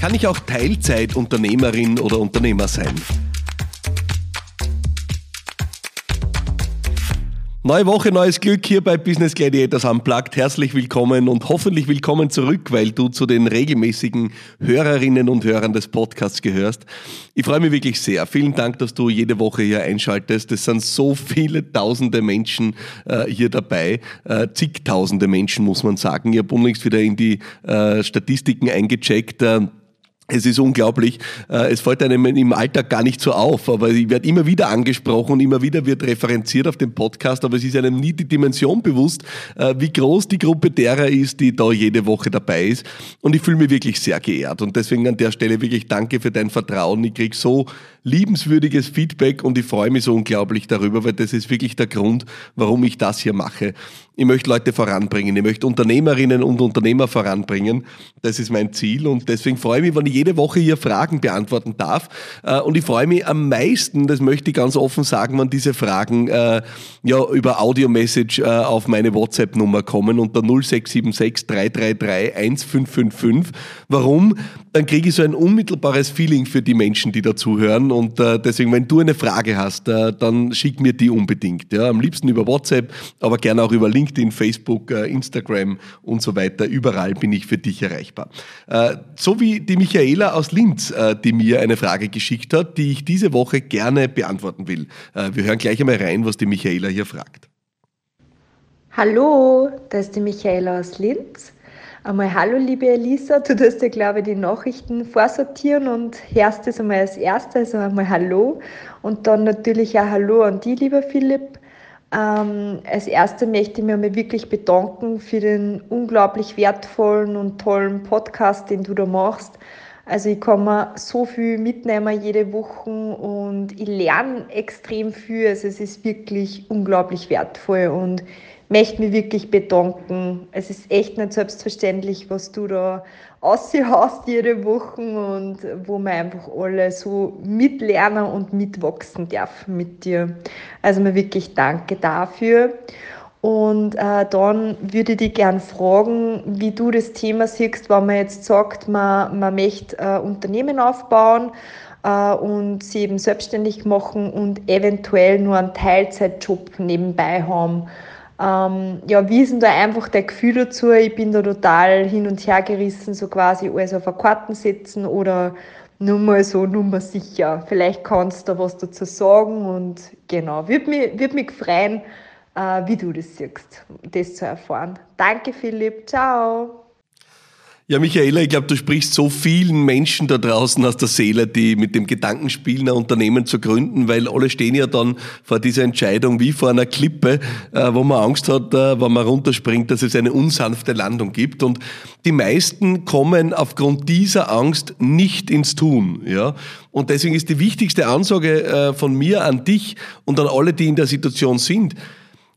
Kann ich auch Teilzeitunternehmerin oder Unternehmer sein? Neue Woche, neues Glück hier bei Business Gladiators Unplugged. Herzlich willkommen und hoffentlich willkommen zurück, weil du zu den regelmäßigen Hörerinnen und Hörern des Podcasts gehörst. Ich freue mich wirklich sehr. Vielen Dank, dass du jede Woche hier einschaltest. Es sind so viele tausende Menschen äh, hier dabei. Äh, zigtausende Menschen, muss man sagen. Ich habe unlängst wieder in die äh, Statistiken eingecheckt. Es ist unglaublich. Äh, es fällt einem im Alltag gar nicht so auf, aber ich werde immer wieder angesprochen und immer wieder wird referenziert auf dem Podcast, aber es ist einem nie die Dimension bewusst, äh, wie groß die Gruppe derer ist, die da jede Woche dabei ist. Und ich fühle mich wirklich sehr geehrt. Und deswegen an der Stelle wirklich danke für dein Vertrauen. Ich krieg so liebenswürdiges Feedback und ich freue mich so unglaublich darüber, weil das ist wirklich der Grund, warum ich das hier mache. Ich möchte Leute voranbringen, ich möchte Unternehmerinnen und Unternehmer voranbringen. Das ist mein Ziel und deswegen freue ich mich, wenn ich jede Woche hier Fragen beantworten darf. Äh, und ich freue mich am meisten, das möchte ich ganz offen sagen, wenn diese Fragen äh, ja über Audio-Message äh, auf meine WhatsApp-Nummer kommen unter 0676 333 1555. Warum? Dann kriege ich so ein unmittelbares Feeling für die Menschen, die dazuhören. Und äh, deswegen, wenn du eine Frage hast, äh, dann schick mir die unbedingt. Ja? Am liebsten über WhatsApp, aber gerne auch über LinkedIn, Facebook, äh, Instagram und so weiter. Überall bin ich für dich erreichbar. Äh, so wie die Michaela aus Linz, äh, die mir eine Frage geschickt hat, die ich diese Woche gerne beantworten will. Äh, wir hören gleich einmal rein, was die Michaela hier fragt. Hallo, da ist die Michaela aus Linz. Einmal Hallo, liebe Elisa. Du tust ja, glaube ich, die Nachrichten vorsortieren und hörst das einmal als erstes. Also einmal Hallo. Und dann natürlich auch Hallo an die, lieber Philipp. Ähm, als erstes möchte ich mich einmal wirklich bedanken für den unglaublich wertvollen und tollen Podcast, den du da machst. Also ich kann mir so viel mitnehmen jede Woche und ich lerne extrem viel. Also es ist wirklich unglaublich wertvoll und möchte mich wirklich bedanken. Es ist echt nicht selbstverständlich, was du da aushaust jede Woche und wo wir einfach alle so mitlernen und mitwachsen dürfen mit dir. Also mir wirklich danke dafür. Und äh, dann würde ich dich gerne fragen, wie du das Thema siehst, wenn man jetzt sagt, man, man möchte äh, Unternehmen aufbauen äh, und sie eben selbstständig machen und eventuell nur einen Teilzeitjob nebenbei haben. Ähm, ja, wie ist denn da einfach der Gefühl dazu? Ich bin da total hin und her gerissen, so quasi alles auf eine Karten setzen oder nur mal so, nur mal sicher. Vielleicht kannst du da was dazu sagen und genau, würde mich, würd mich freuen, äh, wie du das siehst, das zu erfahren. Danke, Philipp. Ciao. Ja, Michaela, ich glaube, du sprichst so vielen Menschen da draußen aus der Seele, die mit dem Gedanken spielen, ein Unternehmen zu gründen, weil alle stehen ja dann vor dieser Entscheidung wie vor einer Klippe, äh, wo man Angst hat, äh, wenn man runterspringt, dass es eine unsanfte Landung gibt. Und die meisten kommen aufgrund dieser Angst nicht ins Tun. Ja? Und deswegen ist die wichtigste Ansage äh, von mir an dich und an alle, die in der Situation sind,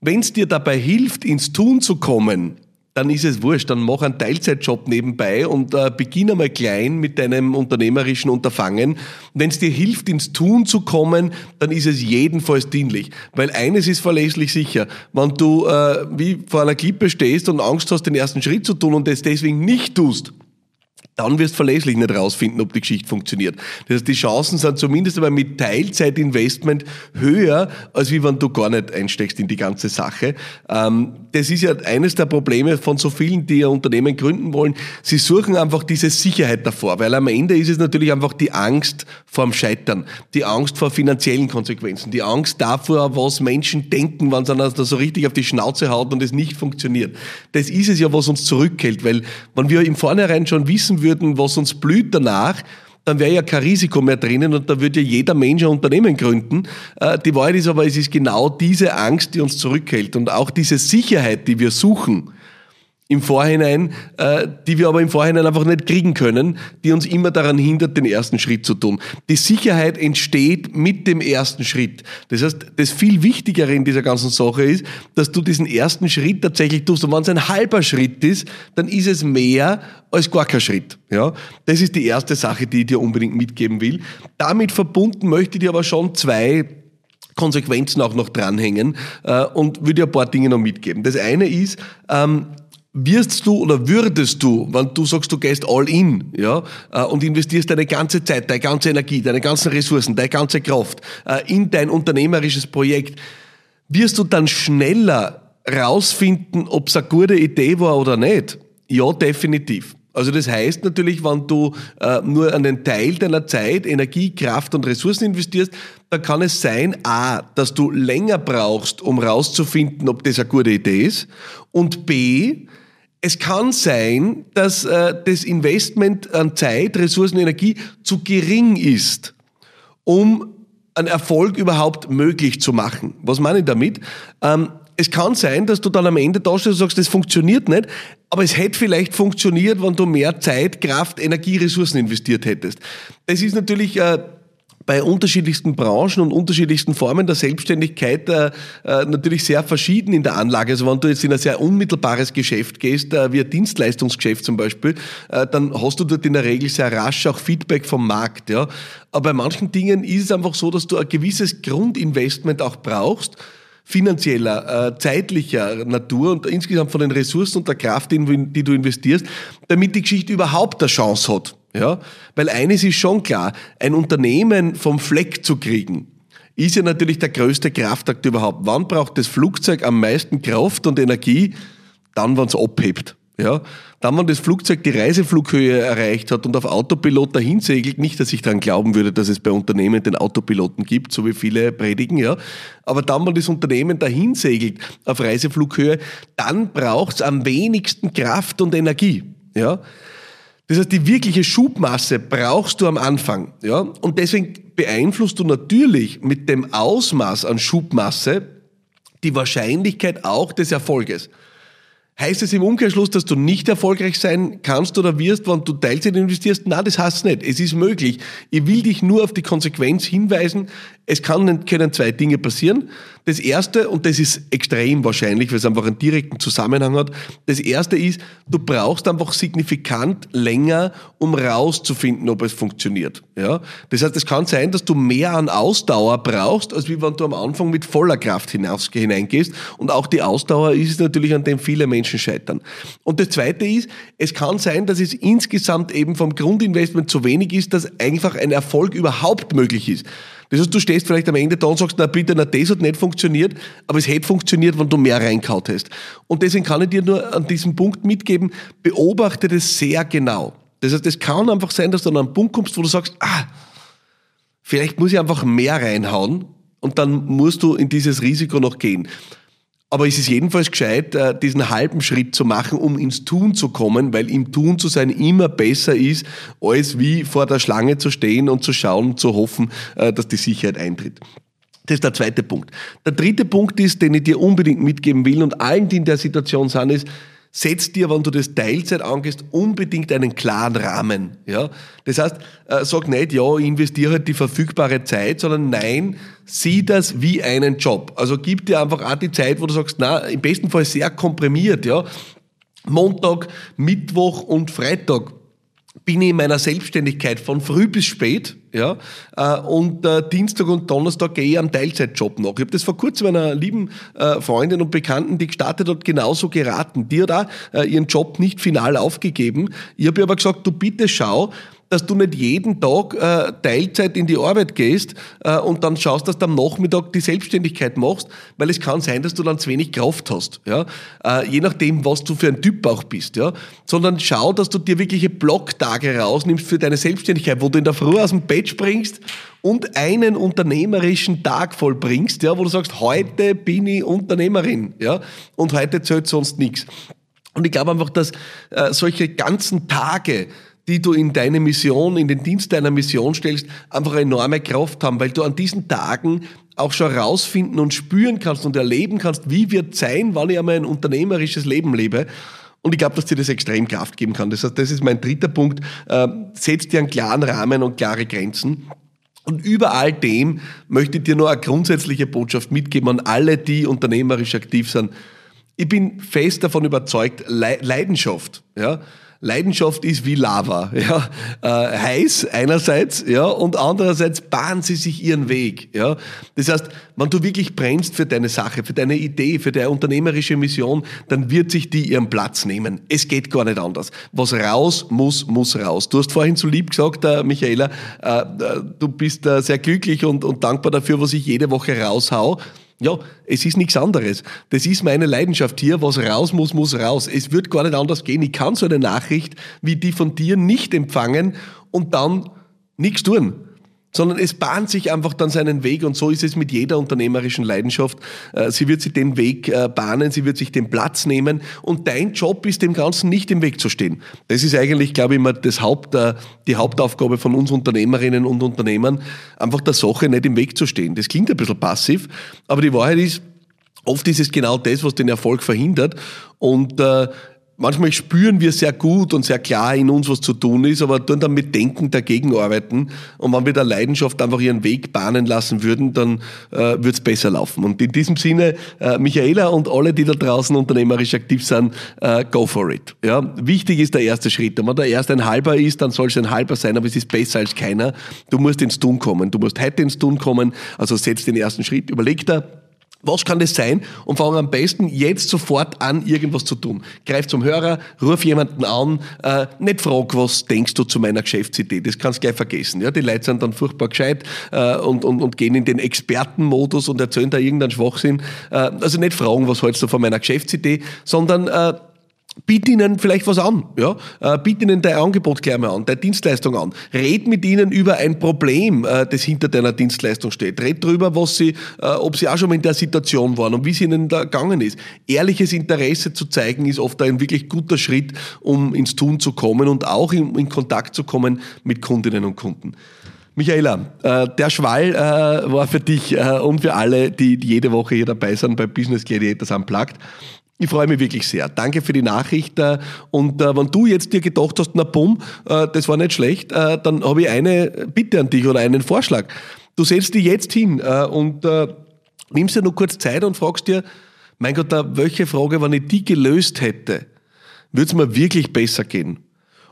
wenn es dir dabei hilft, ins Tun zu kommen, dann ist es wurscht, dann mach einen Teilzeitjob nebenbei und äh, beginn einmal klein mit deinem unternehmerischen Unterfangen. Wenn es dir hilft, ins Tun zu kommen, dann ist es jedenfalls dienlich. Weil eines ist verlässlich sicher, wenn du äh, wie vor einer Klippe stehst und Angst hast, den ersten Schritt zu tun und es deswegen nicht tust, dann wirst du verlässlich nicht rausfinden, ob die Geschichte funktioniert. Das heißt, die Chancen sind zumindest aber mit Teilzeitinvestment höher, als wie wenn du gar nicht einsteckst in die ganze Sache. Ähm, das ist ja eines der Probleme von so vielen, die ihr Unternehmen gründen wollen. Sie suchen einfach diese Sicherheit davor, weil am Ende ist es natürlich einfach die Angst vorm Scheitern, die Angst vor finanziellen Konsequenzen, die Angst davor, was Menschen denken, wenn sie dann so richtig auf die Schnauze haut und es nicht funktioniert. Das ist es ja, was uns zurückhält, weil wenn wir im Vornherein schon wissen würden, würden, was uns blüht danach, dann wäre ja kein Risiko mehr drinnen und da würde ja jeder Mensch ein Unternehmen gründen. Äh, die Wahrheit ist aber, es ist genau diese Angst, die uns zurückhält und auch diese Sicherheit, die wir suchen im Vorhinein, äh, die wir aber im Vorhinein einfach nicht kriegen können, die uns immer daran hindert, den ersten Schritt zu tun. Die Sicherheit entsteht mit dem ersten Schritt. Das heißt, das viel Wichtigere in dieser ganzen Sache ist, dass du diesen ersten Schritt tatsächlich tust. Und wenn es ein halber Schritt ist, dann ist es mehr als gar kein Schritt. Ja, das ist die erste Sache, die ich dir unbedingt mitgeben will. Damit verbunden möchte ich dir aber schon zwei Konsequenzen auch noch dranhängen äh, und würde dir ein paar Dinge noch mitgeben. Das eine ist, ähm, wirst du oder würdest du, wenn du sagst, du gehst all in, ja, äh, und investierst deine ganze Zeit, deine ganze Energie, deine ganzen Ressourcen, deine ganze Kraft äh, in dein unternehmerisches Projekt, wirst du dann schneller rausfinden, ob es eine gute Idee war oder nicht? Ja, definitiv. Also das heißt natürlich, wenn du äh, nur einen Teil deiner Zeit, Energie, Kraft und Ressourcen investierst, dann kann es sein, a, dass du länger brauchst, um rauszufinden, ob das eine gute Idee ist, und b, es kann sein, dass äh, das Investment an Zeit, Ressourcen, Energie zu gering ist, um einen Erfolg überhaupt möglich zu machen. Was meine ich damit? Ähm, es kann sein, dass du dann am Ende da stehst und sagst, das funktioniert nicht, aber es hätte vielleicht funktioniert, wenn du mehr Zeit, Kraft, Energie, Ressourcen investiert hättest. Das ist natürlich äh, bei unterschiedlichsten Branchen und unterschiedlichsten Formen der Selbstständigkeit äh, äh, natürlich sehr verschieden in der Anlage. Also wenn du jetzt in ein sehr unmittelbares Geschäft gehst, äh, wie ein Dienstleistungsgeschäft zum Beispiel, äh, dann hast du dort in der Regel sehr rasch auch Feedback vom Markt. Ja? Aber bei manchen Dingen ist es einfach so, dass du ein gewisses Grundinvestment auch brauchst, finanzieller, äh, zeitlicher Natur und insgesamt von den Ressourcen und der Kraft, die, die du investierst, damit die Geschichte überhaupt eine Chance hat. Ja? Weil eines ist schon klar, ein Unternehmen vom Fleck zu kriegen, ist ja natürlich der größte Kraftakt überhaupt. Wann braucht das Flugzeug am meisten Kraft und Energie? Dann, wenn es abhebt. Ja, dann, wenn das Flugzeug die Reiseflughöhe erreicht hat und auf Autopilot dahin segelt, nicht, dass ich daran glauben würde, dass es bei Unternehmen den Autopiloten gibt, so wie viele predigen, ja. Aber dann, wenn das Unternehmen dahin segelt auf Reiseflughöhe, dann braucht es am wenigsten Kraft und Energie, ja. Das heißt, die wirkliche Schubmasse brauchst du am Anfang, ja. Und deswegen beeinflusst du natürlich mit dem Ausmaß an Schubmasse die Wahrscheinlichkeit auch des Erfolges. Heißt es im Umkehrschluss, dass du nicht erfolgreich sein kannst oder wirst, wenn du Teilzeit investierst? Nein, das heißt nicht. Es ist möglich. Ich will dich nur auf die Konsequenz hinweisen. Es kann, können zwei Dinge passieren. Das erste, und das ist extrem wahrscheinlich, weil es einfach einen direkten Zusammenhang hat. Das erste ist, du brauchst einfach signifikant länger, um rauszufinden, ob es funktioniert. Ja? Das heißt, es kann sein, dass du mehr an Ausdauer brauchst, als wie wenn du am Anfang mit voller Kraft hinaus, hineingehst. Und auch die Ausdauer ist es natürlich, an dem viele Menschen scheitern. Und das zweite ist, es kann sein, dass es insgesamt eben vom Grundinvestment zu wenig ist, dass einfach ein Erfolg überhaupt möglich ist. Das heißt, du stehst vielleicht am Ende da und sagst, na bitte, na das hat nicht funktioniert, aber es hätte funktioniert, wenn du mehr reinkaut hast. Und deswegen kann ich dir nur an diesem Punkt mitgeben, beobachte das sehr genau. Das heißt, es kann einfach sein, dass du an einen Punkt kommst, wo du sagst, ah, vielleicht muss ich einfach mehr reinhauen und dann musst du in dieses Risiko noch gehen. Aber es ist jedenfalls gescheit, äh, diesen halben Schritt zu machen, um ins Tun zu kommen, weil im Tun zu sein immer besser ist, als wie vor der Schlange zu stehen und zu schauen, zu hoffen, äh, dass die Sicherheit eintritt. Das ist der zweite Punkt. Der dritte Punkt ist, den ich dir unbedingt mitgeben will und allen, die in der Situation sind, ist, setz dir, wenn du das Teilzeit angehst, unbedingt einen klaren Rahmen. Ja? Das heißt, äh, sag nicht, ja, investiere die verfügbare Zeit, sondern nein, sieh das wie einen Job. Also gib dir einfach auch die Zeit, wo du sagst, na, im besten Fall sehr komprimiert, ja. Montag, Mittwoch und Freitag bin ich in meiner Selbstständigkeit von früh bis spät, ja, äh, und äh, Dienstag und Donnerstag gehe ich am Teilzeitjob noch. Ich habe das vor kurzem einer lieben äh, Freundin und Bekannten, die gestartet hat, genauso geraten. Die hat auch äh, ihren Job nicht final aufgegeben. Ich habe ihr aber gesagt, du bitte schau, dass du nicht jeden Tag äh, Teilzeit in die Arbeit gehst äh, und dann schaust, dass du am Nachmittag die Selbstständigkeit machst, weil es kann sein, dass du dann zu wenig Kraft hast, ja, äh, je nachdem, was du für ein Typ auch bist, ja, sondern schau, dass du dir wirkliche Blocktage rausnimmst für deine Selbstständigkeit, wo du in der Früh aus dem Bett springst und einen unternehmerischen Tag vollbringst, ja, wo du sagst, heute bin ich Unternehmerin, ja, und heute zählt sonst nichts. Und ich glaube einfach, dass äh, solche ganzen Tage die du in deine Mission, in den Dienst deiner Mission stellst, einfach enorme Kraft haben, weil du an diesen Tagen auch schon rausfinden und spüren kannst und erleben kannst, wie wird sein, wann ich einmal ein unternehmerisches Leben lebe. Und ich glaube, dass dir das extrem Kraft geben kann. Das heißt, das ist mein dritter Punkt. Äh, setz dir einen klaren Rahmen und klare Grenzen. Und über all dem möchte ich dir nur eine grundsätzliche Botschaft mitgeben an alle, die unternehmerisch aktiv sind. Ich bin fest davon überzeugt, Leidenschaft, ja, Leidenschaft ist wie Lava, ja, äh, heiß einerseits, ja, und andererseits bahnen sie sich ihren Weg, ja. Das heißt, wenn du wirklich brennst für deine Sache, für deine Idee, für deine unternehmerische Mission, dann wird sich die ihren Platz nehmen. Es geht gar nicht anders. Was raus muss, muss raus. Du hast vorhin so lieb gesagt, äh, Michaela, äh, äh du bist äh, sehr glücklich und, und dankbar dafür, was ich jede Woche raushau. Ja, es ist nichts anderes. Das ist meine Leidenschaft hier. Was raus muss, muss raus. Es wird gar nicht anders gehen. Ich kann so eine Nachricht wie die von dir nicht empfangen und dann nichts tun sondern es bahnt sich einfach dann seinen Weg und so ist es mit jeder unternehmerischen Leidenschaft. Äh, sie wird sich den Weg äh, bahnen, sie wird sich den Platz nehmen und dein Job ist dem Ganzen nicht im Weg zu stehen. Das ist eigentlich, glaube ich, immer das Haupt, äh, die Hauptaufgabe von uns Unternehmerinnen und Unternehmern, einfach der Sache nicht im Weg zu stehen. Das klingt ein bisschen passiv, aber die Wahrheit ist, Oft ist es genau das, was den Erfolg verhindert. Und äh, manchmal spüren wir sehr gut und sehr klar in uns, was zu tun ist, aber tun dann mit Denken dagegen arbeiten. Und wenn wir der Leidenschaft einfach ihren Weg bahnen lassen würden, dann äh, wird es besser laufen. Und in diesem Sinne, äh, Michaela und alle, die da draußen unternehmerisch aktiv sind, äh, go for it. Ja, wichtig ist der erste Schritt. Wenn der erste ein halber ist, dann soll es ein halber sein, aber es ist besser als keiner. Du musst ins Tun kommen. Du musst heute ins Tun kommen. Also setz den ersten Schritt, überleg da, was kann das sein? Und fang am besten jetzt sofort an, irgendwas zu tun. Greif zum Hörer, ruf jemanden an, äh, nicht frag, was denkst du zu meiner Geschäftsidee? Das kannst du gleich vergessen. Ja, die Leute sind dann furchtbar gescheit äh, und, und, und gehen in den Expertenmodus und erzählen da irgendeinen Schwachsinn. Äh, also nicht fragen, was hältst du von meiner Geschäftsidee, sondern äh, Biet ihnen vielleicht was an, ja. Äh, biet ihnen dein Angebot gleich mal an, deine Dienstleistung an. Red mit ihnen über ein Problem, äh, das hinter deiner Dienstleistung steht. Red darüber, was sie, äh, ob sie auch schon mal in der Situation waren und wie es ihnen da gegangen ist. Ehrliches Interesse zu zeigen, ist oft ein wirklich guter Schritt, um ins Tun zu kommen und auch in, Kontakt zu kommen mit Kundinnen und Kunden. Michaela, der Schwall war für dich und für alle, die, die jede Woche hier dabei sind bei Business Gladiators Unplugged. Ich freue mich wirklich sehr. Danke für die Nachricht. Äh, und äh, wenn du jetzt dir gedacht hast, na bumm, äh, das war nicht schlecht, dann habe ich eine Bitte an dich oder einen Vorschlag. Du setzt dich jetzt hin und nimmst dir nur kurz Zeit und fragst dir, mein Gott, welche Frage, wenn ich die gelöst hätte, würde es mir wirklich besser gehen?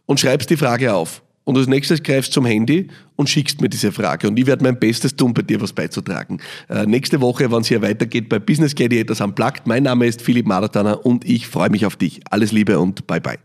Und schreibst die Frage auf. Und als nächstes greifst zum Handy und schickst mir diese Frage. Und ich werde mein Bestes tun, bei dir was beizutragen. Äh, nächste Woche, wenn es hier weitergeht bei Business Gladiators Unplugged. Mein Name ist Philipp Maratana und ich freue mich auf dich. Alles Liebe und bye bye.